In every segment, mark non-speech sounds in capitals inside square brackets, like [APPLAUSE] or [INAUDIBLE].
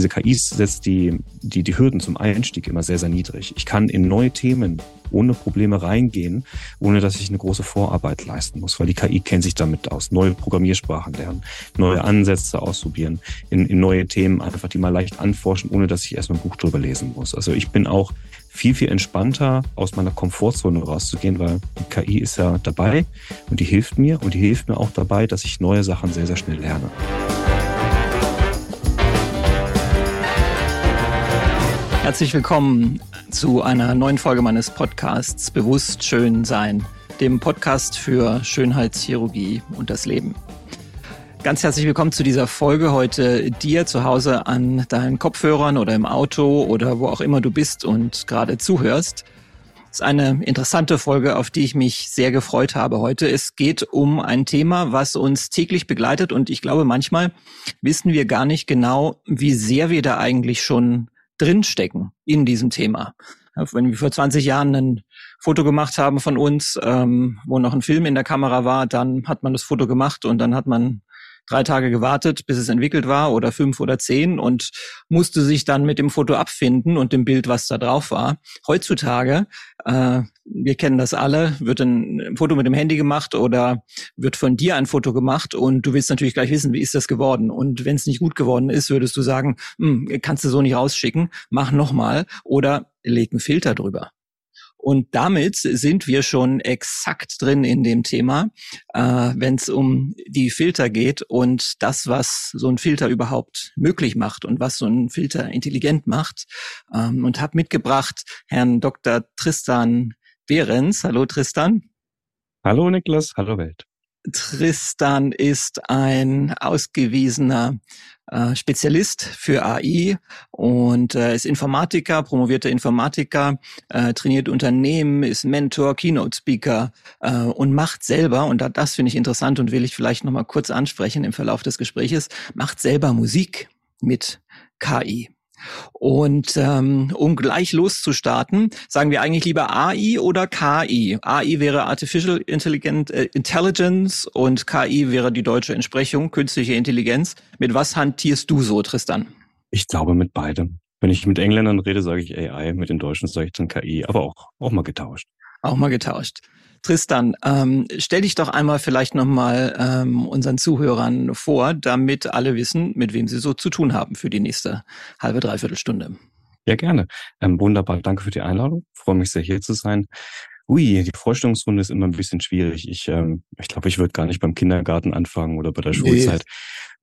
diese KIs setzt die, die, die Hürden zum Einstieg immer sehr, sehr niedrig. Ich kann in neue Themen ohne Probleme reingehen, ohne dass ich eine große Vorarbeit leisten muss, weil die KI kennt sich damit aus. Neue Programmiersprachen lernen, neue Ansätze ausprobieren, in, in neue Themen einfach die mal leicht anforschen, ohne dass ich erstmal ein Buch drüber lesen muss. Also ich bin auch viel, viel entspannter aus meiner Komfortzone rauszugehen, weil die KI ist ja dabei und die hilft mir und die hilft mir auch dabei, dass ich neue Sachen sehr, sehr schnell lerne. Herzlich willkommen zu einer neuen Folge meines Podcasts Bewusst Schön Sein, dem Podcast für Schönheitschirurgie und das Leben. Ganz herzlich willkommen zu dieser Folge heute dir zu Hause an deinen Kopfhörern oder im Auto oder wo auch immer du bist und gerade zuhörst. Es ist eine interessante Folge, auf die ich mich sehr gefreut habe heute. Es geht um ein Thema, was uns täglich begleitet und ich glaube, manchmal wissen wir gar nicht genau, wie sehr wir da eigentlich schon drinstecken in diesem Thema. Wenn wir vor 20 Jahren ein Foto gemacht haben von uns, ähm, wo noch ein Film in der Kamera war, dann hat man das Foto gemacht und dann hat man drei Tage gewartet, bis es entwickelt war oder fünf oder zehn und musste sich dann mit dem Foto abfinden und dem Bild, was da drauf war. Heutzutage, äh, wir kennen das alle, wird ein Foto mit dem Handy gemacht oder wird von dir ein Foto gemacht und du willst natürlich gleich wissen, wie ist das geworden. Und wenn es nicht gut geworden ist, würdest du sagen, hm, kannst du so nicht rausschicken, mach nochmal oder leg einen Filter drüber. Und damit sind wir schon exakt drin in dem Thema, äh, wenn es um die Filter geht und das, was so ein Filter überhaupt möglich macht und was so ein Filter intelligent macht. Ähm, und habe mitgebracht Herrn Dr. Tristan Behrens. Hallo Tristan. Hallo Niklas, hallo Welt. Tristan ist ein ausgewiesener äh, Spezialist für AI und äh, ist Informatiker, promovierter Informatiker, äh, trainiert Unternehmen, ist Mentor, Keynote-Speaker äh, und macht selber, und das finde ich interessant und will ich vielleicht nochmal kurz ansprechen im Verlauf des Gespräches, macht selber Musik mit KI. Und ähm, um gleich loszustarten, sagen wir eigentlich lieber AI oder KI. AI wäre Artificial äh, Intelligence und KI wäre die deutsche Entsprechung, künstliche Intelligenz. Mit was hantierst du so, Tristan? Ich glaube mit beidem. Wenn ich mit Engländern rede, sage ich AI, mit den Deutschen sage ich dann KI, aber auch, auch mal getauscht. Auch mal getauscht. Tristan, ähm, stell dich doch einmal vielleicht nochmal ähm, unseren Zuhörern vor, damit alle wissen, mit wem sie so zu tun haben für die nächste halbe, dreiviertel Stunde. Ja, gerne. Ähm, wunderbar. Danke für die Einladung. freue mich sehr, hier zu sein. Ui, die Vorstellungsrunde ist immer ein bisschen schwierig. Ich, ähm, ich glaube, ich würde gar nicht beim Kindergarten anfangen oder bei der Schulzeit.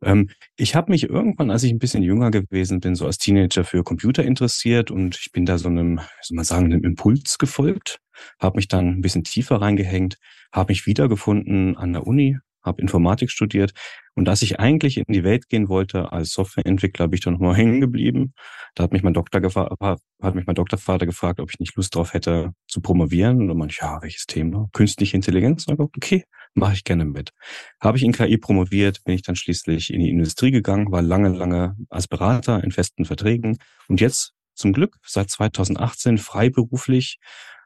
Ähm, ich habe mich irgendwann, als ich ein bisschen jünger gewesen bin, so als Teenager für Computer interessiert und ich bin da so einem, soll man sagen, einem Impuls gefolgt habe mich dann ein bisschen tiefer reingehängt, habe mich wiedergefunden an der Uni, habe Informatik studiert und als ich eigentlich in die Welt gehen wollte als Softwareentwickler, bin ich dann nochmal [LAUGHS] hängen geblieben. Da hat mich mein Doktor hat mich mein Doktorvater gefragt, ob ich nicht Lust drauf hätte zu promovieren. Und dann meinte ich, ja, welches Thema? Künstliche Intelligenz? Und ich okay, mache ich gerne mit. Habe ich in KI promoviert, bin ich dann schließlich in die Industrie gegangen, war lange, lange als Berater in festen Verträgen und jetzt zum Glück seit 2018 freiberuflich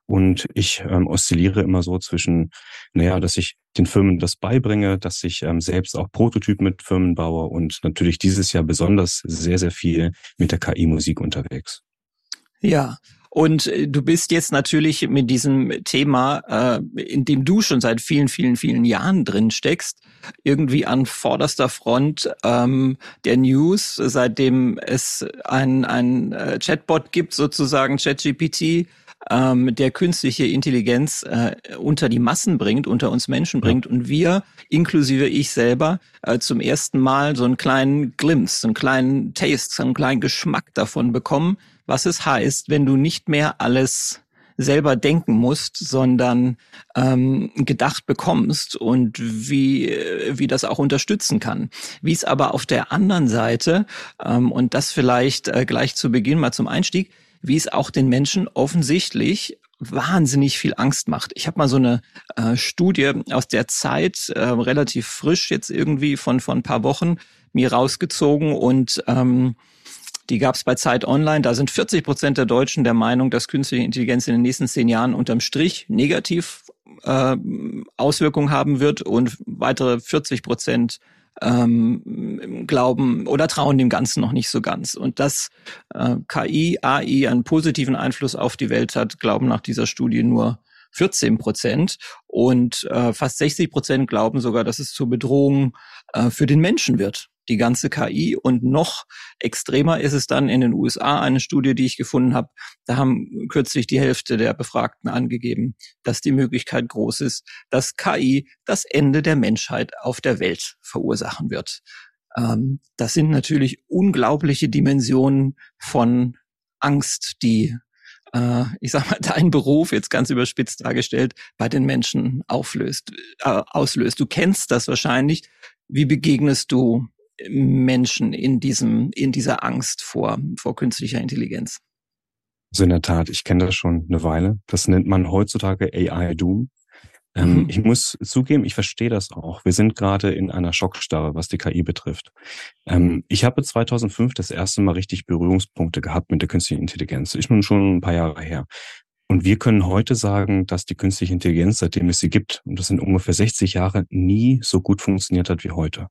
und ich ähm, oszilliere immer so zwischen, naja, dass ich den Firmen das beibringe, dass ich ähm, selbst auch Prototypen mit Firmen baue und natürlich dieses Jahr besonders sehr, sehr viel mit der KI-Musik unterwegs. Ja, und äh, du bist jetzt natürlich mit diesem Thema, äh, in dem du schon seit vielen, vielen, vielen Jahren drin steckst, irgendwie an vorderster Front ähm, der News, seitdem es ein, ein äh, Chatbot gibt, sozusagen ChatGPT, ähm, der künstliche Intelligenz äh, unter die Massen bringt, unter uns Menschen bringt und wir, inklusive ich selber, äh, zum ersten Mal so einen kleinen Glimpse, so einen kleinen Taste, so einen kleinen Geschmack davon bekommen, was es heißt, wenn du nicht mehr alles selber denken musst, sondern ähm, gedacht bekommst und wie, wie das auch unterstützen kann. Wie es aber auf der anderen Seite, ähm, und das vielleicht äh, gleich zu Beginn mal zum Einstieg, wie es auch den Menschen offensichtlich wahnsinnig viel Angst macht. Ich habe mal so eine äh, Studie aus der Zeit, äh, relativ frisch jetzt irgendwie von, von ein paar Wochen, mir rausgezogen und ähm, die gab es bei Zeit Online. Da sind 40 Prozent der Deutschen der Meinung, dass künstliche Intelligenz in den nächsten zehn Jahren unterm Strich negativ äh, Auswirkungen haben wird und weitere 40 Prozent ähm, glauben oder trauen dem Ganzen noch nicht so ganz. Und dass äh, KI, AI einen positiven Einfluss auf die Welt hat, glauben nach dieser Studie nur 14 Prozent. Und äh, fast 60 Prozent glauben sogar, dass es zur Bedrohung äh, für den Menschen wird die ganze KI. Und noch extremer ist es dann in den USA, eine Studie, die ich gefunden habe. Da haben kürzlich die Hälfte der Befragten angegeben, dass die Möglichkeit groß ist, dass KI das Ende der Menschheit auf der Welt verursachen wird. Ähm, das sind natürlich unglaubliche Dimensionen von Angst, die äh, ich sag mal, [LAUGHS] dein Beruf, jetzt ganz überspitzt dargestellt, bei den Menschen auflöst, äh, auslöst. Du kennst das wahrscheinlich. Wie begegnest du Menschen in diesem, in dieser Angst vor, vor künstlicher Intelligenz? Also in der Tat, ich kenne das schon eine Weile. Das nennt man heutzutage AI Doom. Ähm, mhm. Ich muss zugeben, ich verstehe das auch. Wir sind gerade in einer Schockstarre, was die KI betrifft. Ähm, ich habe 2005 das erste Mal richtig Berührungspunkte gehabt mit der künstlichen Intelligenz. Ist nun schon ein paar Jahre her. Und wir können heute sagen, dass die künstliche Intelligenz, seitdem es sie gibt, und das sind ungefähr 60 Jahre, nie so gut funktioniert hat wie heute.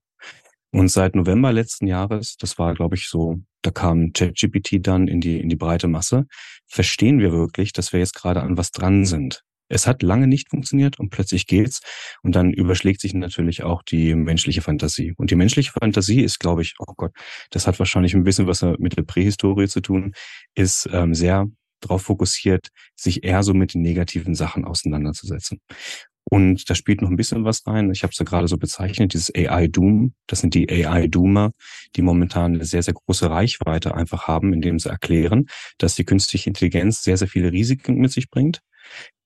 Und seit November letzten Jahres, das war, glaube ich, so, da kam ChatGPT dann in die, in die breite Masse, verstehen wir wirklich, dass wir jetzt gerade an was dran sind. Es hat lange nicht funktioniert und plötzlich geht's. Und dann überschlägt sich natürlich auch die menschliche Fantasie. Und die menschliche Fantasie ist, glaube ich, oh Gott, das hat wahrscheinlich ein bisschen was mit der Prähistorie zu tun, ist ähm, sehr darauf fokussiert, sich eher so mit den negativen Sachen auseinanderzusetzen. Und da spielt noch ein bisschen was rein. Ich habe es ja gerade so bezeichnet, dieses AI-Doom. Das sind die AI-Doomer, die momentan eine sehr, sehr große Reichweite einfach haben, indem sie erklären, dass die künstliche Intelligenz sehr, sehr viele Risiken mit sich bringt.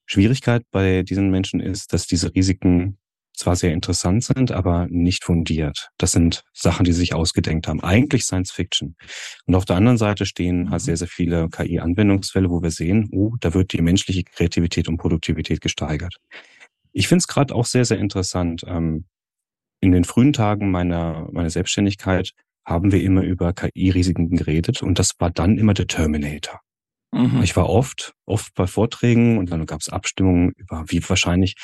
Schwierigkeit bei diesen Menschen ist, dass diese Risiken zwar sehr interessant sind, aber nicht fundiert. Das sind Sachen, die sie sich ausgedenkt haben. Eigentlich Science Fiction. Und auf der anderen Seite stehen halt mhm. sehr, sehr viele KI-Anwendungsfälle, wo wir sehen, oh, da wird die menschliche Kreativität und Produktivität gesteigert. Ich finde es gerade auch sehr, sehr interessant. Ähm, in den frühen Tagen meiner, meiner Selbstständigkeit haben wir immer über KI-Risiken geredet und das war dann immer der Terminator. Mhm. Ich war oft, oft bei Vorträgen und dann gab es Abstimmungen über, wie wahrscheinlich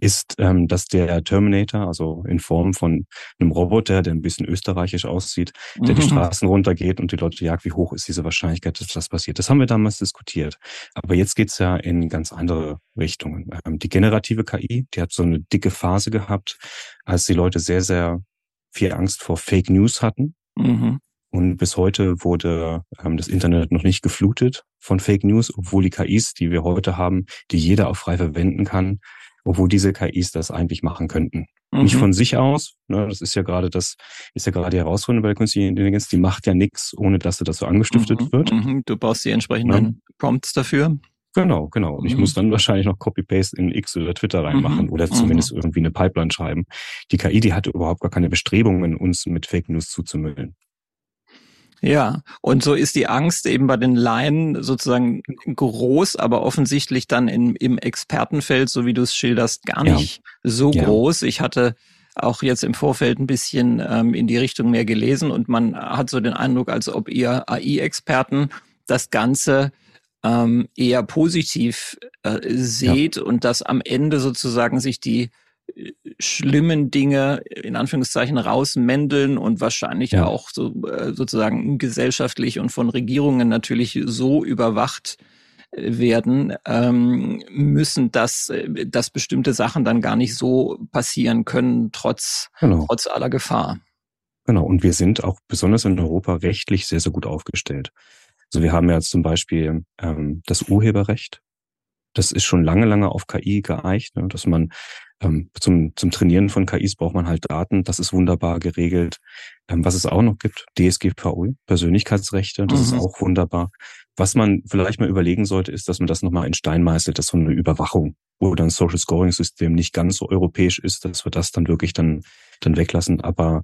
ist, ähm, dass der Terminator, also in Form von einem Roboter, der ein bisschen österreichisch aussieht, der mhm. die Straßen runtergeht und die Leute jagt, wie hoch ist diese Wahrscheinlichkeit, dass das passiert. Das haben wir damals diskutiert. Aber jetzt geht's ja in ganz andere Richtungen. Ähm, die generative KI, die hat so eine dicke Phase gehabt, als die Leute sehr, sehr viel Angst vor Fake News hatten. Mhm. Und bis heute wurde ähm, das Internet noch nicht geflutet von Fake News, obwohl die KIs, die wir heute haben, die jeder auch frei verwenden kann, obwohl diese KIs das eigentlich machen könnten. Mhm. Nicht von sich aus, ne, das ist ja gerade das, ist ja gerade die Herausforderung bei der künstlichen Intelligenz, die macht ja nichts, ohne dass sie das so angestiftet mhm. wird. Mhm. Du baust die entsprechenden ja. Prompts dafür. Genau, genau. Und ich mhm. muss dann wahrscheinlich noch Copy-Paste in X oder Twitter reinmachen mhm. oder zumindest mhm. irgendwie eine Pipeline schreiben. Die KI, die hatte überhaupt gar keine Bestrebungen, uns mit Fake News zuzumüllen. Ja, und so ist die Angst eben bei den Laien sozusagen groß, aber offensichtlich dann in, im Expertenfeld, so wie du es schilderst, gar nicht ja. so ja. groß. Ich hatte auch jetzt im Vorfeld ein bisschen ähm, in die Richtung mehr gelesen und man hat so den Eindruck, als ob ihr AI-Experten das Ganze ähm, eher positiv äh, seht ja. und dass am Ende sozusagen sich die schlimmen Dinge in Anführungszeichen rausmändeln und wahrscheinlich ja. auch so, äh, sozusagen gesellschaftlich und von Regierungen natürlich so überwacht äh, werden ähm, müssen, dass, äh, dass bestimmte Sachen dann gar nicht so passieren können, trotz, genau. trotz aller Gefahr. Genau, und wir sind auch besonders in Europa rechtlich sehr, sehr gut aufgestellt. Also wir haben ja zum Beispiel ähm, das Urheberrecht. Das ist schon lange, lange auf KI geeicht, ne, dass man ähm, zum, zum Trainieren von KIs braucht man halt Daten. Das ist wunderbar geregelt. Ähm, was es auch noch gibt, DSGVO, Persönlichkeitsrechte, das mhm. ist auch wunderbar. Was man vielleicht mal überlegen sollte, ist, dass man das nochmal in Stein meißelt, dass so eine Überwachung oder ein Social Scoring System nicht ganz so europäisch ist, dass wir das dann wirklich dann, dann weglassen. Aber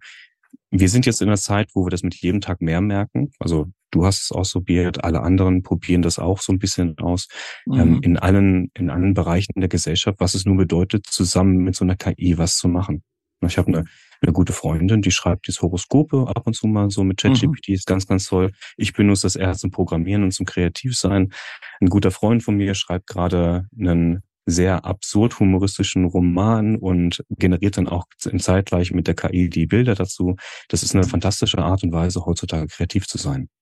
wir sind jetzt in einer Zeit, wo wir das mit jedem Tag mehr merken. Also du hast es ausprobiert, alle anderen probieren das auch so ein bisschen aus. Ähm, mhm. Ähm, in allen, in allen Bereichen der Gesellschaft, was es nun bedeutet, zusammen mit so einer KI was zu machen. Ich habe eine, eine gute Freundin, die schreibt dieses Horoskope ab und zu mal so mit ChatGPT, mhm. ist ganz, ganz toll. Ich benutze das eher zum Programmieren und zum Kreativsein. Ein guter Freund von mir schreibt gerade einen sehr absurd humoristischen Roman und generiert dann auch im Zeitgleich mit der KI die Bilder dazu. Das ist eine fantastische Art und Weise, heutzutage kreativ zu sein.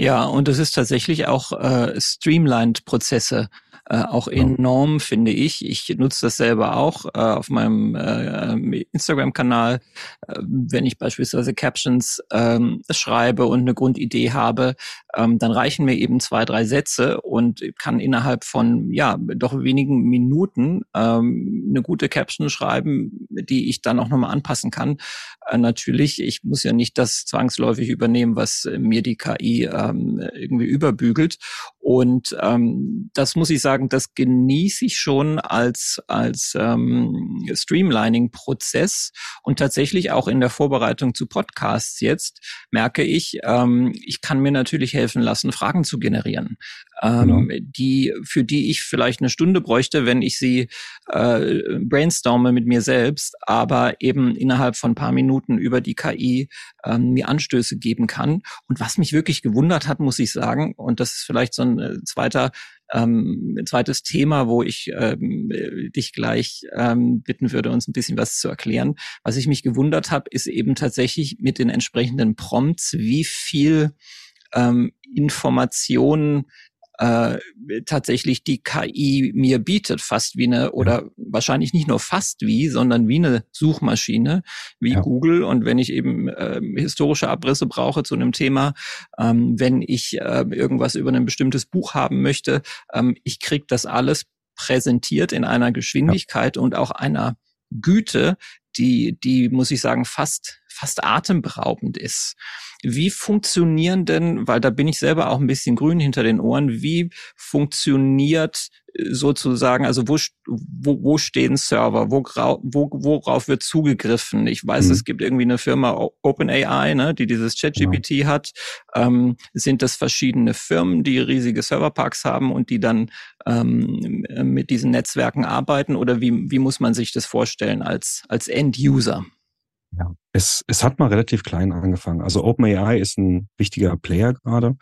Ja, und es ist tatsächlich auch äh, streamlined Prozesse äh, auch enorm, finde ich. Ich nutze das selber auch äh, auf meinem äh, Instagram-Kanal, äh, wenn ich beispielsweise Captions ähm, schreibe und eine Grundidee habe, ähm, dann reichen mir eben zwei, drei Sätze und kann innerhalb von ja doch wenigen Minuten ähm, eine gute Caption schreiben, die ich dann auch nochmal anpassen kann. Äh, natürlich, ich muss ja nicht das zwangsläufig übernehmen, was mir die KI ähm, irgendwie überbügelt. Und ähm, das muss ich sagen, das genieße ich schon als als ähm, Streamlining-Prozess und tatsächlich auch in der Vorbereitung zu Podcasts jetzt merke ich, ähm, ich kann mir natürlich helfen lassen, Fragen zu generieren, ähm, genau. die für die ich vielleicht eine Stunde bräuchte, wenn ich sie äh, brainstorme mit mir selbst, aber eben innerhalb von ein paar Minuten über die KI ähm, mir Anstöße geben kann. Und was mich wirklich gewundert hat, muss ich sagen, und das ist vielleicht so ein äh, zweiter ähm, zweites Thema, wo ich ähm, dich gleich ähm, bitten würde, uns ein bisschen was zu erklären. Was ich mich gewundert habe, ist eben tatsächlich mit den entsprechenden Prompts, wie viel ähm, Informationen äh, tatsächlich die KI mir bietet, fast wie eine, oder wahrscheinlich nicht nur fast wie, sondern wie eine Suchmaschine, wie ja. Google. Und wenn ich eben äh, historische Abrisse brauche zu einem Thema, ähm, wenn ich äh, irgendwas über ein bestimmtes Buch haben möchte, ähm, ich krieg das alles präsentiert in einer Geschwindigkeit ja. und auch einer Güte, die, die, muss ich sagen, fast, fast atemberaubend ist. Wie funktionieren denn, weil da bin ich selber auch ein bisschen grün hinter den Ohren, wie funktioniert äh, sozusagen, also wo, wo, wo stehen Server, wo, wo, worauf wird zugegriffen? Ich weiß, mhm. es gibt irgendwie eine Firma OpenAI, ne, die dieses ChatGPT genau. hat. Ähm, sind das verschiedene Firmen, die riesige Serverparks haben und die dann ähm, mit diesen Netzwerken arbeiten? Oder wie, wie muss man sich das vorstellen als, als End-User? Ja, es, es hat mal relativ klein angefangen. Also OpenAI ist ein wichtiger Player gerade,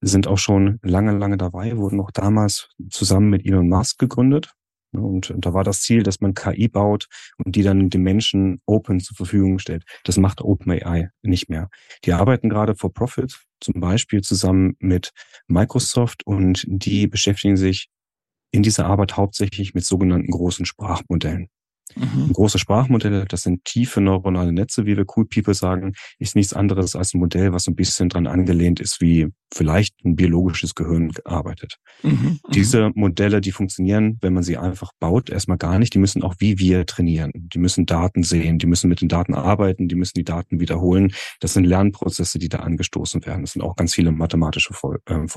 sind auch schon lange, lange dabei, wurden auch damals zusammen mit Elon Musk gegründet. Und da war das Ziel, dass man KI baut und die dann den Menschen open zur Verfügung stellt. Das macht OpenAI nicht mehr. Die arbeiten gerade for Profit, zum Beispiel zusammen mit Microsoft und die beschäftigen sich in dieser Arbeit hauptsächlich mit sogenannten großen Sprachmodellen. Mhm. Große Sprachmodelle, das sind tiefe neuronale Netze, wie wir Cool People sagen, ist nichts anderes als ein Modell, was ein bisschen dran angelehnt ist, wie vielleicht ein biologisches Gehirn arbeitet. Mhm. mhm. Diese Modelle, die funktionieren, wenn man sie einfach baut, erstmal gar nicht. Die müssen auch wie wir trainieren. Die müssen Daten sehen, die müssen mit den Daten arbeiten, die müssen die Daten wiederholen. Das sind Lernprozesse, die da angestoßen werden. Das sind auch ganz viele mathematische äh,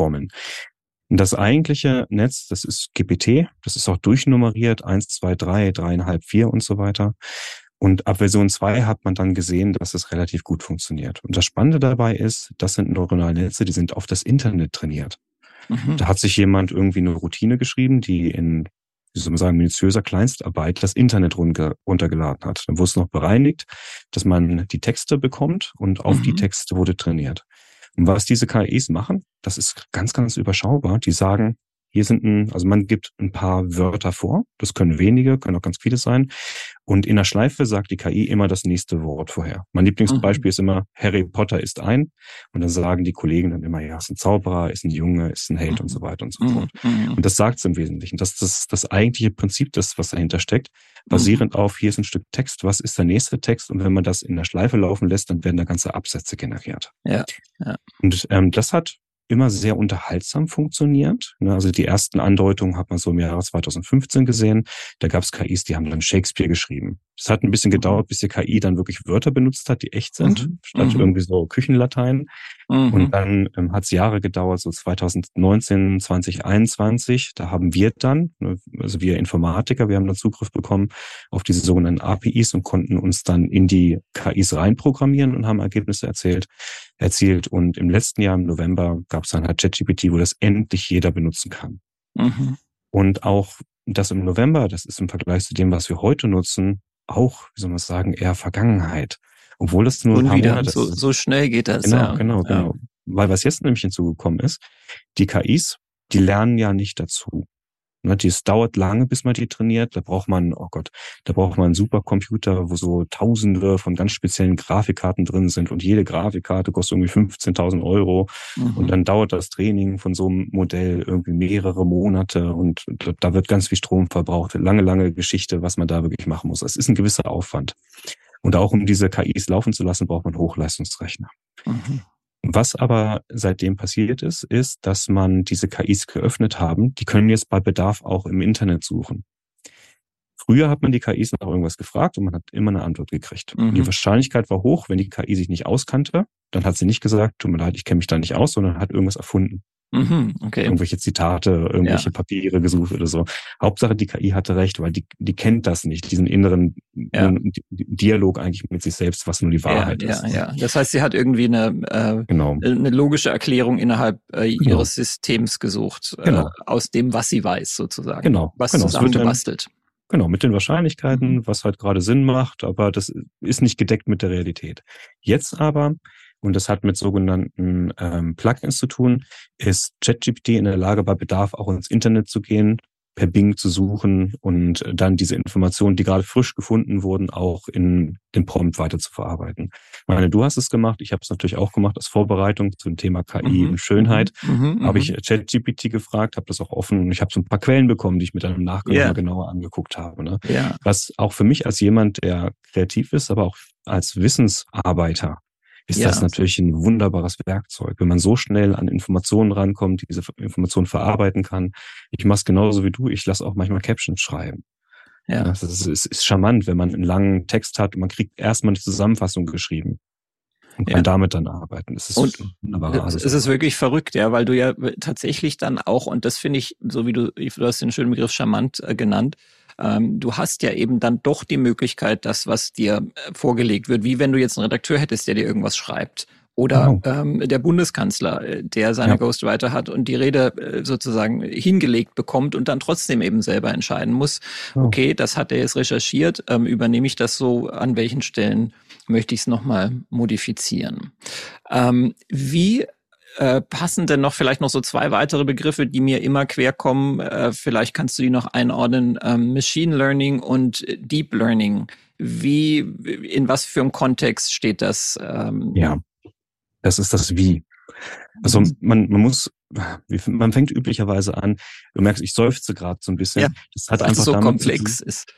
Formeln. Das eigentliche Netz, das ist GPT, das ist auch durchnummeriert, eins, zwei, drei, dreieinhalb, vier und so weiter. Und ab Version 2 hat man dann gesehen, dass es relativ gut funktioniert. Und das Spannende dabei ist, das sind neuronale Netze, die sind auf das Internet trainiert. Mhm. Da hat sich jemand irgendwie eine Routine geschrieben, die in, wie soll man sagen, minutiöser Kleinstarbeit das Internet runtergeladen hat. Dann wurde es noch bereinigt, dass man die Texte bekommt und auf mhm. die Texte wurde trainiert. Und was diese KIs machen, das ist ganz, ganz überschaubar. Die sagen, hier sind ein, also man gibt ein paar Wörter vor. Das können wenige, können auch ganz viele sein. Und in der Schleife sagt die KI immer das nächste Wort vorher. Mein Lieblingsbeispiel mhm. ist immer, Harry Potter ist ein. Und dann sagen die Kollegen dann immer, ja, ist ein Zauberer, ist ein Junge, ist ein Held mhm. und so weiter und so fort. Mhm. Und das sagt es im Wesentlichen. Das ist das, das eigentliche Prinzip, das, was dahinter steckt. Basierend auf, hier ist ein Stück Text, was ist der nächste Text? Und wenn man das in der Schleife laufen lässt, dann werden da ganze Absätze generiert. Ja. ja. Und ähm, das hat immer sehr unterhaltsam funktioniert. Ne, also die ersten Andeutungen hat man so im Jahre 2015 gesehen. Da gab es KIs, die haben dann Shakespeare geschrieben. Es hat ein bisschen gedauert, bis die KI dann wirklich Wörter benutzt hat, die echt sind, mhm. statt mhm. irgendwie so Küchenlatein. Mhm. Und dann ähm, hat es Jahre gedauert, so 2019, 2021. Da haben wir dann, ne, also wir Informatiker, wir haben dann Zugriff bekommen auf diese sogenannten APIs und konnten uns dann in die KIs reinprogrammieren und haben Ergebnisse erzählt, erzielt. Und im letzten Jahr, im November, gab es dann halt ChatGPT, wo das endlich jeder benutzen kann. Mhm. Und auch das im November, das ist im Vergleich zu dem, was wir heute nutzen, auch, wie soll man sagen, eher Vergangenheit. Obwohl es nur Und ein paar Monate so, so schnell geht das. Genau, ja. genau, genau. Ja. Weil was jetzt nämlich hinzugekommen ist, die KIs, die lernen ja nicht dazu. Ne, es dauert lange, bis man die trainiert. Da braucht man, oh Gott, da braucht man einen Supercomputer, wo so Tausende von ganz speziellen Grafikkarten drin sind und jede Grafikkarte kostet irgendwie 15.000 Euro. Mhm. Und dann dauert das Training von so einem Modell irgendwie mehrere Monate und da wird ganz viel Strom verbraucht. Lange, lange Geschichte, was man da wirklich machen muss. Es ist ein gewisser Aufwand. Und auch um diese KIs laufen zu lassen, braucht man Hochleistungsrechner. Mhm. Was aber seitdem passiert ist, ist, dass man diese KIs geöffnet haben. Die können jetzt bei Bedarf auch im Internet suchen. Früher hat man die KIs nach irgendwas gefragt und man hat immer eine Antwort gekriegt. Mhm. Die Wahrscheinlichkeit war hoch, wenn die KI sich nicht auskannte, dann hat sie nicht gesagt, tut mir leid, ich kenne mich da nicht aus, sondern hat irgendwas erfunden. Mhm, okay. Irgendwelche Zitate, irgendwelche ja. Papiere gesucht oder so. Hauptsache, die KI hatte recht, weil die, die kennt das nicht, diesen inneren ja. Dialog eigentlich mit sich selbst, was nur die Wahrheit ja, ist. Ja, ja. Das heißt, sie hat irgendwie eine, äh, genau. eine logische Erklärung innerhalb äh, genau. ihres Systems gesucht, äh, genau. aus dem, was sie weiß, sozusagen. Genau. Was genau. zusammengebastelt. Genau, mit den Wahrscheinlichkeiten, mhm. was halt gerade Sinn macht, aber das ist nicht gedeckt mit der Realität. Jetzt aber und das hat mit sogenannten ähm, Plugins zu tun, ist ChatGPT in der Lage, bei Bedarf auch ins Internet zu gehen, per Bing zu suchen und dann diese Informationen, die gerade frisch gefunden wurden, auch in den Prompt weiter zu verarbeiten. Ich meine, du hast es gemacht, ich habe es natürlich auch gemacht als Vorbereitung zum Thema KI mhm. und Schönheit. Mhm. mhm. Habe ich ChatGPT gefragt, habe das auch offen und ich habe so ein paar Quellen bekommen, die ich mir dann im Nachgang yeah. genauer angeguckt habe. Ne? Yeah. Was auch für mich als jemand, der kreativ ist, aber auch als Wissensarbeiter ist ja. das natürlich ein wunderbares Werkzeug. Wenn man so schnell an Informationen rankommt, diese Informationen verarbeiten kann. Ich mache es genauso wie du. Ich lasse auch manchmal Captions schreiben. Ja. Das ist, ist, ist charmant, wenn man einen langen Text hat und man kriegt erstmal eine Zusammenfassung geschrieben und kann ja. damit dann arbeiten. Das ist und wunderbar. Es ist wirklich verrückt, ja, weil du ja tatsächlich dann auch, und das finde ich, so wie du, du hast den schönen Begriff charmant äh, genannt, ähm, du hast ja eben dann doch die Möglichkeit, das, was dir äh, vorgelegt wird, wie wenn du jetzt einen Redakteur hättest, der dir irgendwas schreibt. Oder oh. ähm, der Bundeskanzler, äh, der seine ja. Ghostwriter hat und die Rede äh, sozusagen hingelegt bekommt und dann trotzdem eben selber entscheiden muss, oh. okay, das hat er jetzt recherchiert, ähm, übernehme ich das so, an welchen Stellen möchte ich es nochmal modifizieren. Ähm, wie äh, passen denn noch vielleicht noch so zwei weitere Begriffe, die mir immer quer kommen? Äh, vielleicht kannst du die noch einordnen. Ähm, Machine Learning und Deep Learning. Wie, in was für einem Kontext steht das? Ähm? Ja, das ist das Wie. Also mhm. man, man muss, man fängt üblicherweise an, du merkst, ich seufze gerade so ein bisschen. Ja, das hat einfach so damit komplex ist.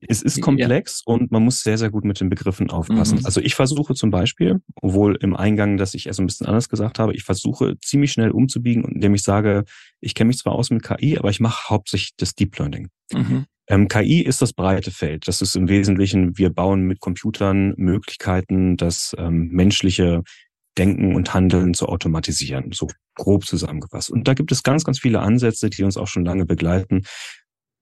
Es ist komplex ja. und man muss sehr, sehr gut mit den Begriffen aufpassen. Mhm. Also ich versuche zum Beispiel, obwohl im Eingang, dass ich erst ein bisschen anders gesagt habe, ich versuche ziemlich schnell umzubiegen, indem ich sage, ich kenne mich zwar aus mit KI, aber ich mache hauptsächlich das Deep Learning. Mhm. Ähm, KI ist das breite Feld. Das ist im Wesentlichen, wir bauen mit Computern Möglichkeiten, das ähm, menschliche Denken und Handeln zu automatisieren, so grob zusammengefasst. Und da gibt es ganz, ganz viele Ansätze, die uns auch schon lange begleiten.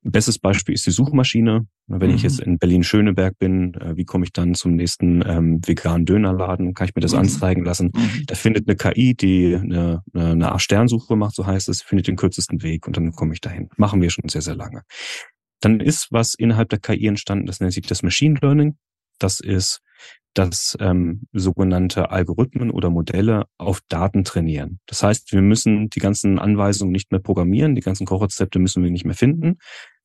Bestes Beispiel ist die Suchmaschine. Wenn mhm. ich jetzt in Berlin-Schöneberg bin, äh, wie komme ich dann zum nächsten ähm, veganen Dönerladen? Kann ich mir das mhm. anzeigen lassen? Mhm. Da findet eine KI, die eine, eine Art Sternsuche macht, so heißt es, findet den kürzesten Weg und dann komme ich dahin. Machen wir schon sehr, sehr lange. Dann ist was innerhalb der KI entstanden, das nennt sich das Machine Learning. Das ist dass ähm, sogenannte Algorithmen oder Modelle auf Daten trainieren. Das heißt, wir müssen die ganzen Anweisungen nicht mehr programmieren, die ganzen Kochrezepte müssen wir nicht mehr finden,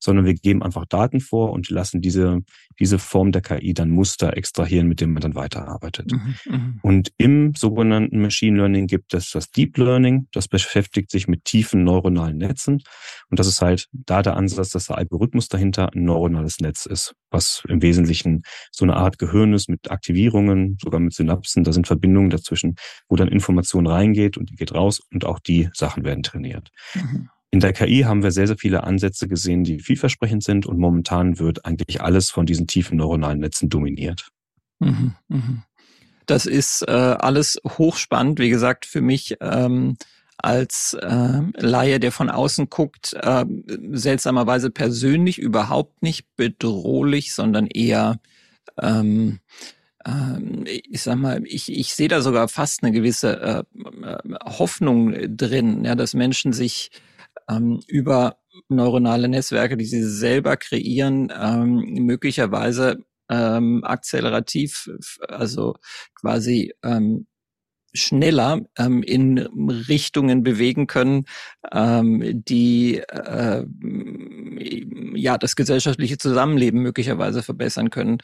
sondern wir geben einfach Daten vor und lassen diese, diese Form der KI dann Muster extrahieren, mit dem man dann weiterarbeitet. Mhm, mhm, und im sogenannten Machine Learning gibt es das Deep Learning, das beschäftigt sich mit tiefen neuronalen Netzen. Und das ist halt da der Ansatz, dass der Algorithmus dahinter ein neuronales Netz ist, was im Wesentlichen so eine Art Gehirn ist mit Aktivierungen, sogar mit Synapsen. Da sind Verbindungen dazwischen, wo dann Information reingeht und die geht raus und auch die Sachen werden trainiert. Mhm. In der KI haben wir sehr, sehr viele Ansätze gesehen, die vielversprechend sind und momentan wird eigentlich alles von diesen tiefen neuronalen Netzen dominiert. Mhm, mhm. Das ist äh, alles hochspannend. Wie gesagt, für mich ähm, als äh, Laie, der von außen guckt, äh, seltsamerweise persönlich überhaupt nicht bedrohlich, sondern eher ähm, ähm, ich sag mal, ich, ich sehe da sogar fast eine gewisse äh, äh Hoffnung drin, ja, dass Menschen sich ähm, über neuronale Netzwerke, die sie selber kreieren, ähm, möglicherweise ähm, akzelerativ, also quasi ähm, schneller ähm, in Richtungen bewegen können, ähm, die äh, ja das gesellschaftliche Zusammenleben möglicherweise verbessern können.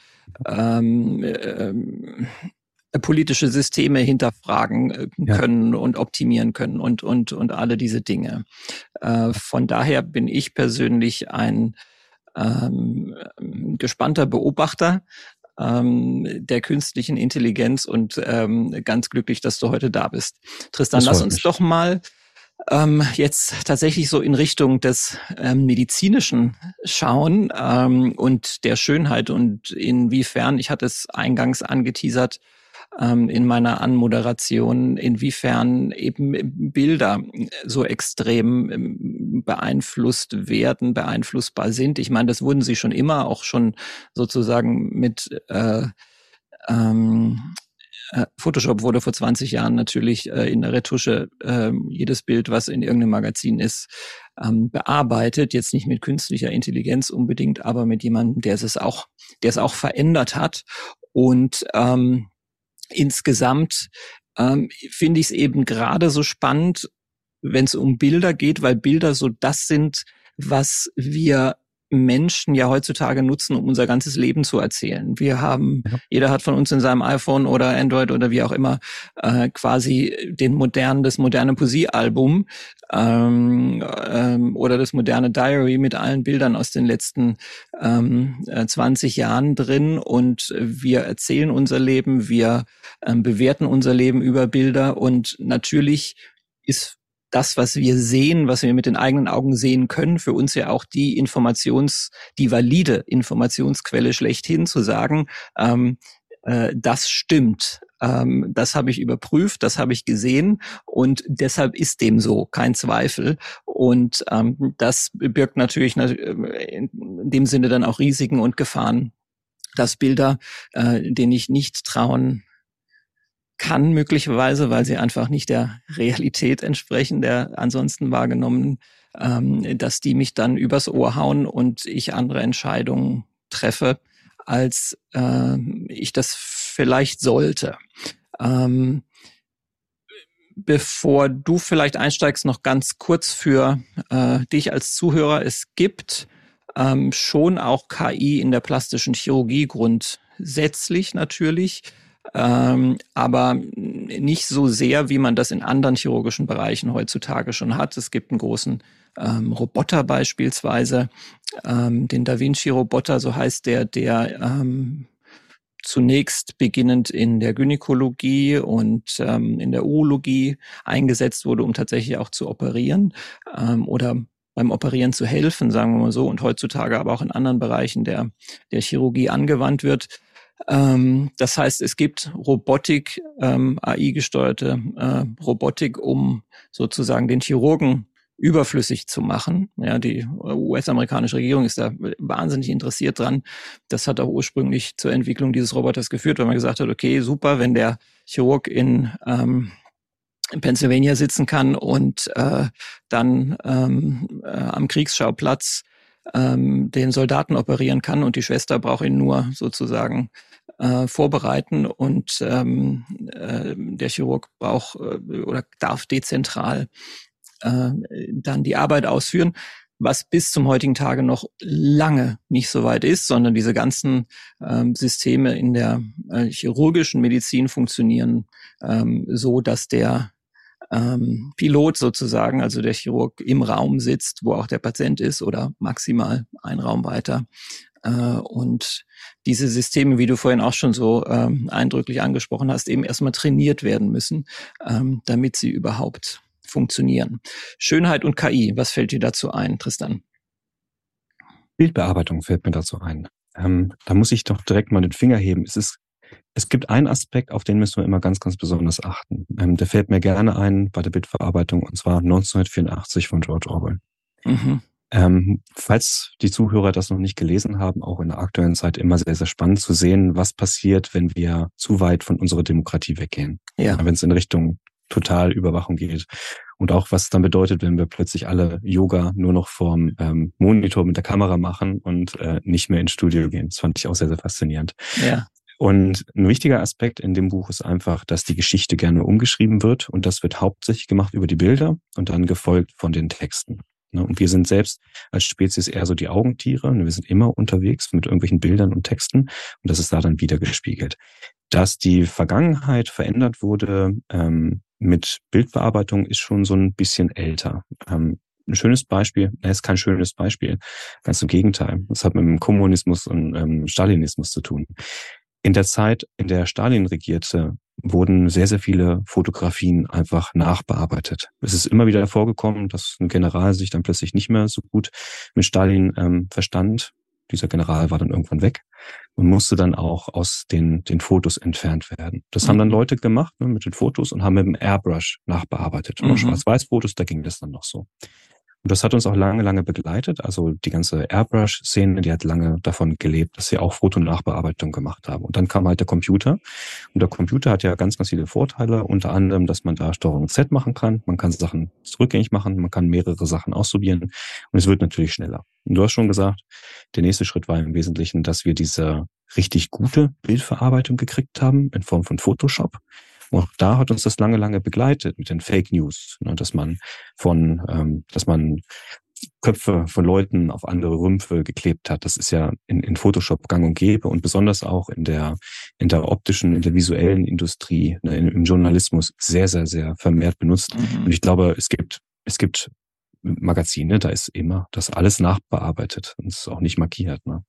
Ähm, äh, politische Systeme hinterfragen äh, können ja. und optimieren können und und und alle diese Dinge. Äh, von daher bin ich persönlich ein ähm, gespannter Beobachter ähm, der künstlichen Intelligenz und ähm, ganz glücklich, dass du heute da bist. Tristan, lass uns mich. doch mal ähm, jetzt tatsächlich so in Richtung des ähm, medizinischen schauen ähm, und der Schönheit und inwiefern, ich hatte es eingangs angeteasert, ähm, in meiner Anmoderation, inwiefern eben Bilder so extrem ähm, beeinflusst werden, beeinflussbar sind. Ich meine, das wurden sie schon immer, auch schon sozusagen mit äh, ähm, äh, Photoshop wurde vor 20 Jahren natürlich äh, in der Retusche äh, jedes Bild, was in irgendeinem Magazin ist, ähm, bearbeitet. Jetzt nicht mit künstlicher Intelligenz unbedingt, aber mit jemandem, der es auch, der es auch verändert hat. Und ähm, insgesamt ähm, finde ich es eben gerade so spannend, wenn es um Bilder geht, weil Bilder so das sind, was wir Menschen ja heutzutage nutzen, um unser ganzes Leben zu erzählen. Wir haben, ja. jeder hat von uns in seinem iPhone oder Android oder wie auch immer äh, quasi den modernen, das moderne Poesiealbum ähm, ähm, oder das moderne Diary mit allen Bildern aus den letzten ähm, 20 äh, Jahren drin und wir erzählen unser Leben, wir ähm, bewerten unser Leben über Bilder und natürlich ist das, was wir sehen, was wir mit den eigenen Augen sehen können, für uns ja auch die Informations, die valide Informationsquelle schlechthin zu sagen, ähm, äh, das stimmt. Ähm, das habe ich überprüft, das habe ich gesehen und deshalb ist dem so, kein Zweifel. Und ähm, das birgt natürlich äh, in dem Sinne dann auch Risiken und Gefahren, dass Bilder, äh, denen ich nicht trauen kann möglicherweise, weil sie einfach nicht der Realität entsprechen, der ansonsten wahrgenommenen, ähm, dass die mich dann übers Ohr hauen und ich andere Entscheidungen treffe, als äh, ich das vielleicht sollte. Ähm, bevor du vielleicht einsteigst, noch ganz kurz für äh, dich als Zuhörer. Es gibt ähm, schon auch KI in der plastischen Chirurgie grundsätzlich natürlich ähm, aber nicht so sehr, wie man das in anderen chirurgischen Bereichen heutzutage schon hat. Es gibt einen großen ähm, Roboter beispielsweise, ähm, den Da Vinci-Roboter, so heißt der, der ähm, zunächst beginnend in der Gynäkologie und ähm, in der Urologie eingesetzt wurde, um tatsächlich auch zu operieren oder beim Operieren zu helfen, sagen wir mal so, und heutzutage aber auch in anderen Bereichen der, der Chirurgie angewandt wird. Ähm, das heißt, es gibt Robotik, ähm, AI-gesteuerte äh, Robotik, um sozusagen den Chirurgen überflüssig zu machen. Ja, die US-amerikanische Regierung ist da wahnsinnig interessiert dran. Das hat auch ursprünglich zur Entwicklung dieses Roboters geführt, weil man gesagt hat, okay, super, wenn der Chirurg in, ähm, in Pennsylvania sitzen kann und äh, dann ähm, äh, am Kriegsschauplatz ähm, den Soldaten operieren kann und die Schwester braucht ihn nur sozusagen äh, vorbereiten und ähm, äh, der Chirurg braucht äh, oder darf dezentral äh, dann die Arbeit ausführen, was bis zum heutigen Tage noch lange nicht so weit ist, sondern diese ganzen ähm, Systeme in der äh, chirurgischen Medizin funktionieren ähm, so, dass der ähm, Pilot sozusagen, also der Chirurg im Raum sitzt, wo auch der Patient ist oder maximal ein Raum weiter und diese Systeme, wie du vorhin auch schon so ähm, eindrücklich angesprochen hast, eben erstmal trainiert werden müssen, ähm, damit sie überhaupt funktionieren. Schönheit und KI, was fällt dir dazu ein, Tristan? Bildbearbeitung fällt mir dazu ein. Ähm, da muss ich doch direkt mal den Finger heben. Es ist, es gibt einen Aspekt, auf den müssen wir immer ganz, ganz besonders achten. Ähm, der fällt mir gerne ein bei der Bildverarbeitung, und zwar 1984 von George Orwell. Mhm. Ähm, falls die Zuhörer das noch nicht gelesen haben, auch in der aktuellen Zeit immer sehr, sehr spannend zu sehen, was passiert, wenn wir zu weit von unserer Demokratie weggehen. Ja. Wenn es in Richtung total Überwachung geht. Und auch was dann bedeutet, wenn wir plötzlich alle Yoga nur noch vorm ähm, Monitor mit der Kamera machen und äh, nicht mehr ins Studio gehen. Das fand ich auch sehr, sehr faszinierend. Ja. Und ein wichtiger Aspekt in dem Buch ist einfach, dass die Geschichte gerne umgeschrieben wird und das wird hauptsächlich gemacht über die Bilder und dann gefolgt von den Texten. Ne? Und wir sind selbst als Spezies eher so die Augentiere. Wir sind immer unterwegs mit irgendwelchen Bildern und Texten und das ist da dann wieder gespiegelt. Dass die Vergangenheit verändert wurde ähm, mit Bildbearbeitung ist schon so ein bisschen älter. Ähm, ein schönes Beispiel, es ist kein schönes Beispiel, ganz im Gegenteil. Das hat mit dem Kommunismus und ähm, Stalinismus zu tun. In der Zeit, in der Stalin regierte, wurden sehr, sehr viele Fotografien einfach nachbearbeitet. Es ist immer wieder vorgekommen, dass ein General sich dann plötzlich nicht mehr so gut mit Stalin ähm, verstand. Dieser General war dann irgendwann weg und musste dann auch aus den, den Fotos entfernt werden. Das mhm. haben dann mhm. Leute gemacht ne, mit den Fotos und haben mit dem Airbrush nachbearbeitet. Mhm. Schwarz-Weiß-Fotos, da ging das dann noch so. Und das hat uns auch lange, lange begleitet. Also die ganze Airbrush-Szene, die hat lange davon gelebt, dass sie auch Fotonachbearbeitung gemacht haben. Und dann kam halt der Computer. Und der Computer hat ja ganz, ganz viele Vorteile. Unter anderem, dass man da Steuerung Z machen kann. Man kann Sachen zurückgängig machen. Man kann mehrere Sachen ausprobieren. Und es wird natürlich schneller. Und du hast schon gesagt, der nächste Schritt war im Wesentlichen, dass wir diese richtig gute Bildverarbeitung gekriegt haben in Form von Photoshop. Auch da hat uns das lange, lange begleitet mit den Fake News, ne, dass man von, ähm, dass man Köpfe von Leuten auf andere Rümpfe geklebt hat. Das ist ja in, in Photoshop gang und gäbe und besonders auch in der, in der optischen, in der visuellen Industrie, ne, im Journalismus sehr, sehr, sehr vermehrt benutzt. Mhm. Und ich glaube, es gibt, es gibt Magazine, da ist immer das alles nachbearbeitet und ist auch nicht markiert. Ne?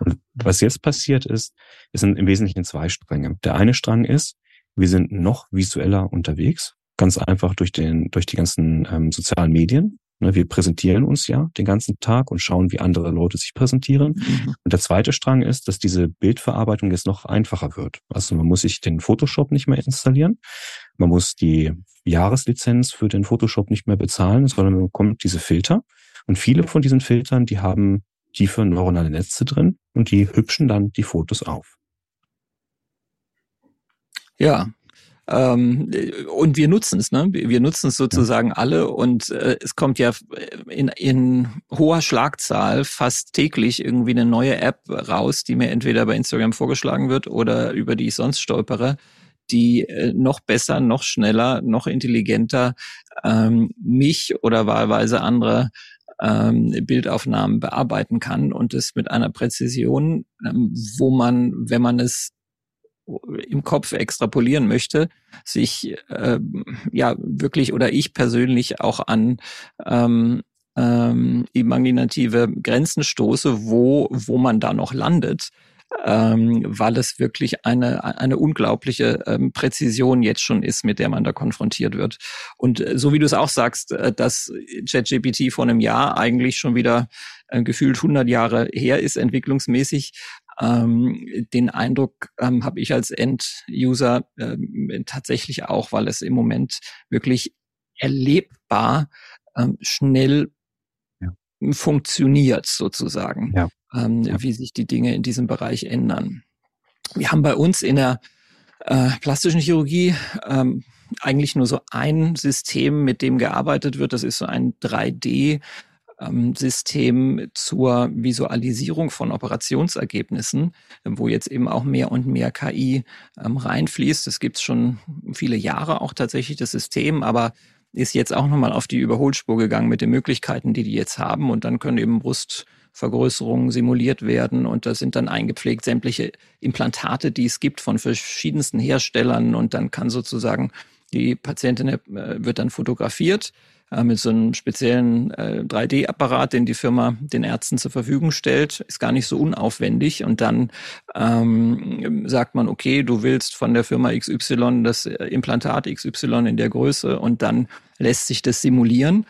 Und was jetzt passiert ist, es sind im Wesentlichen zwei Stränge. Der eine Strang ist, wir sind noch visueller unterwegs, ganz einfach durch den, durch die ganzen ähm, sozialen Medien. Ne, wir präsentieren uns ja den ganzen Tag und schauen, wie andere Leute sich präsentieren. Mhm. Und der zweite Strang ist, dass diese Bildverarbeitung jetzt noch einfacher wird. Also man muss sich den Photoshop nicht mehr installieren. Man muss die Jahreslizenz für den Photoshop nicht mehr bezahlen, sondern man bekommt diese Filter. Und viele von diesen Filtern, die haben tiefe neuronale Netze drin und die hübschen dann die Fotos auf. Ja. Ähm, und wir nutzen es, ne? Wir nutzen es sozusagen alle und äh, es kommt ja in, in hoher Schlagzahl fast täglich irgendwie eine neue App raus, die mir entweder bei Instagram vorgeschlagen wird oder über die ich sonst stolpere, die äh, noch besser, noch schneller, noch intelligenter ähm, mich oder wahlweise andere ähm, Bildaufnahmen bearbeiten kann und es mit einer Präzision, ähm, wo man, wenn man es im Kopf extrapolieren möchte, sich äh, ja wirklich oder ich persönlich auch an ähm, ähm, imaginative Grenzen stoße, wo, wo man da noch landet, ähm, weil es wirklich eine, eine unglaubliche ähm, Präzision jetzt schon ist, mit der man da konfrontiert wird. Und äh, so wie du es auch sagst, äh, dass ChatGPT vor einem Jahr eigentlich schon wieder äh, gefühlt 100 Jahre her ist, entwicklungsmäßig, ähm, den Eindruck ähm, habe ich als End-User ähm, tatsächlich auch, weil es im Moment wirklich erlebbar ähm, schnell ja. funktioniert sozusagen, ja. Ähm, ja. wie sich die Dinge in diesem Bereich ändern. Wir haben bei uns in der äh, plastischen Chirurgie ähm, eigentlich nur so ein System, mit dem gearbeitet wird. Das ist so ein 3D ähm, System zur Visualisierung von Operationsergebnissen, wo jetzt eben auch mehr und mehr KI ähm, reinfließt. Das gibt es schon viele Jahre auch tatsächlich, das System, aber ist jetzt auch nochmal auf die Überholspur gegangen mit den Möglichkeiten, die die jetzt haben. Und dann können eben Brustvergrößerungen simuliert werden und da sind dann eingepflegt sämtliche Implantate, die es gibt von verschiedensten Herstellern und dann kann sozusagen die Patientin äh, wird dann fotografiert mit so einem speziellen äh, 3D-Apparat, den die Firma den Ärzten zur Verfügung stellt. Ist gar nicht so unaufwendig. Und dann ähm, sagt man, okay, du willst von der Firma XY das Implantat XY in der Größe und dann lässt sich das simulieren.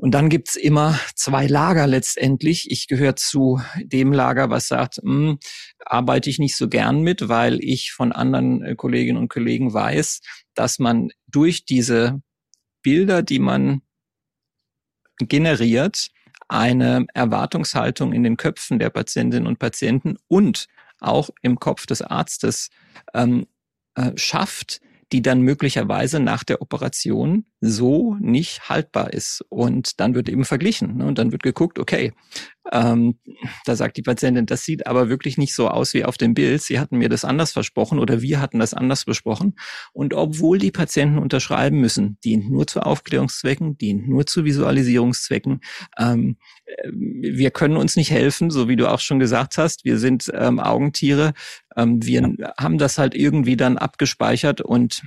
Und dann gibt's immer zwei Lager letztendlich. Ich gehöre zu dem Lager, was sagt, mh, hm, arbeite ich nicht so gern mit, weil ich von anderen äh, Kolleginnen und Kollegen weiß, dass man durch diese Bilder, die man generiert eine Erwartungshaltung in den Köpfen der Patientinnen und Patienten und auch im Kopf des Arztes ähm, äh, schafft, die dann möglicherweise nach der Operation so nicht haltbar ist. Und dann wird eben verglichen ne? und dann wird geguckt, okay, ähm, da sagt die Patientin, das sieht aber wirklich nicht so aus wie auf dem Bild. Sie hatten mir das anders versprochen oder wir hatten das anders besprochen. Und obwohl die Patienten unterschreiben müssen, dient nur zu Aufklärungszwecken, dient nur zu Visualisierungszwecken, ähm, äh, wir können uns nicht helfen, so wie du auch schon gesagt hast. Wir sind ähm, Augentiere. Ähm, wir haben das halt irgendwie dann abgespeichert und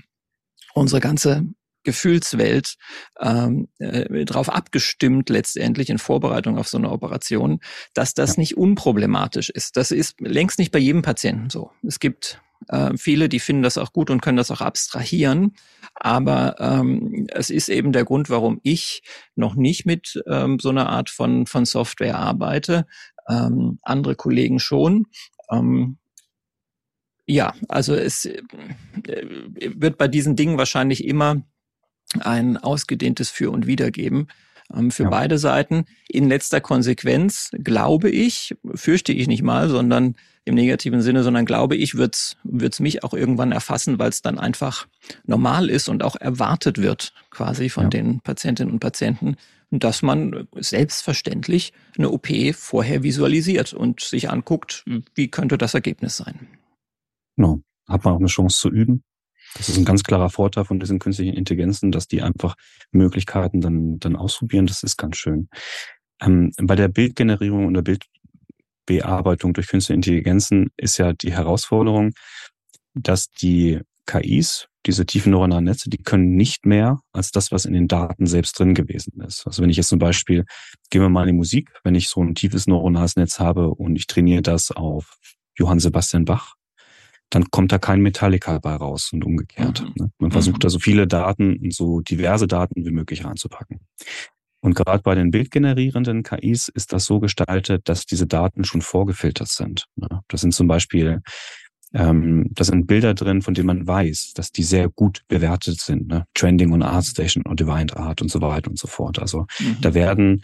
unsere ganze Gefühlswelt ähm, äh, darauf abgestimmt, letztendlich in Vorbereitung auf so eine Operation, dass das ja. nicht unproblematisch ist. Das ist längst nicht bei jedem Patienten so. Es gibt äh, viele, die finden das auch gut und können das auch abstrahieren. Aber ähm, es ist eben der Grund, warum ich noch nicht mit ähm, so einer Art von, von Software arbeite. Ähm, andere Kollegen schon. Ähm, ja, also es äh, wird bei diesen Dingen wahrscheinlich immer ein ausgedehntes Für und Wider geben ähm, für ja. beide Seiten. In letzter Konsequenz glaube ich, fürchte ich nicht mal, sondern im negativen Sinne, sondern glaube ich, wird's wird's mich auch irgendwann erfassen, weil es dann einfach normal ist und auch erwartet wird, quasi von ja. den Patientinnen und Patienten, dass man selbstverständlich eine OP vorher visualisiert und sich anguckt, wie könnte das Ergebnis sein. Genau. Hat man auch eine Chance zu üben. Das ist ein ganz klarer Vorteil von diesen künstlichen Intelligenzen, dass die einfach Möglichkeiten dann, dann ausprobieren. Das ist ganz schön. Ähm, bei der Bildgenerierung und der Bildbearbeitung durch künstliche Intelligenzen ist ja die Herausforderung, dass die KIs, diese tiefen neuronalen Netze, die können nicht mehr als das, was in den Daten selbst drin gewesen ist. Also wenn ich jetzt zum Beispiel, gehen wir mal in die Musik, wenn ich so ein tiefes neuronales Netz habe und ich trainiere das auf Johann Sebastian Bach, dann kommt da kein Metallica bei raus und umgekehrt. Mhm. Ne? Man versucht mhm. da so viele Daten und so diverse Daten wie möglich reinzupacken. Und gerade bei den bildgenerierenden KIs ist das so gestaltet, dass diese Daten schon vorgefiltert sind. Ne? Das sind zum Beispiel, ähm, da sind Bilder drin, von denen man weiß, dass die sehr gut bewertet sind. Ne? Trending und ArtStation und Divine Art und so weiter und so fort. Also mhm. da werden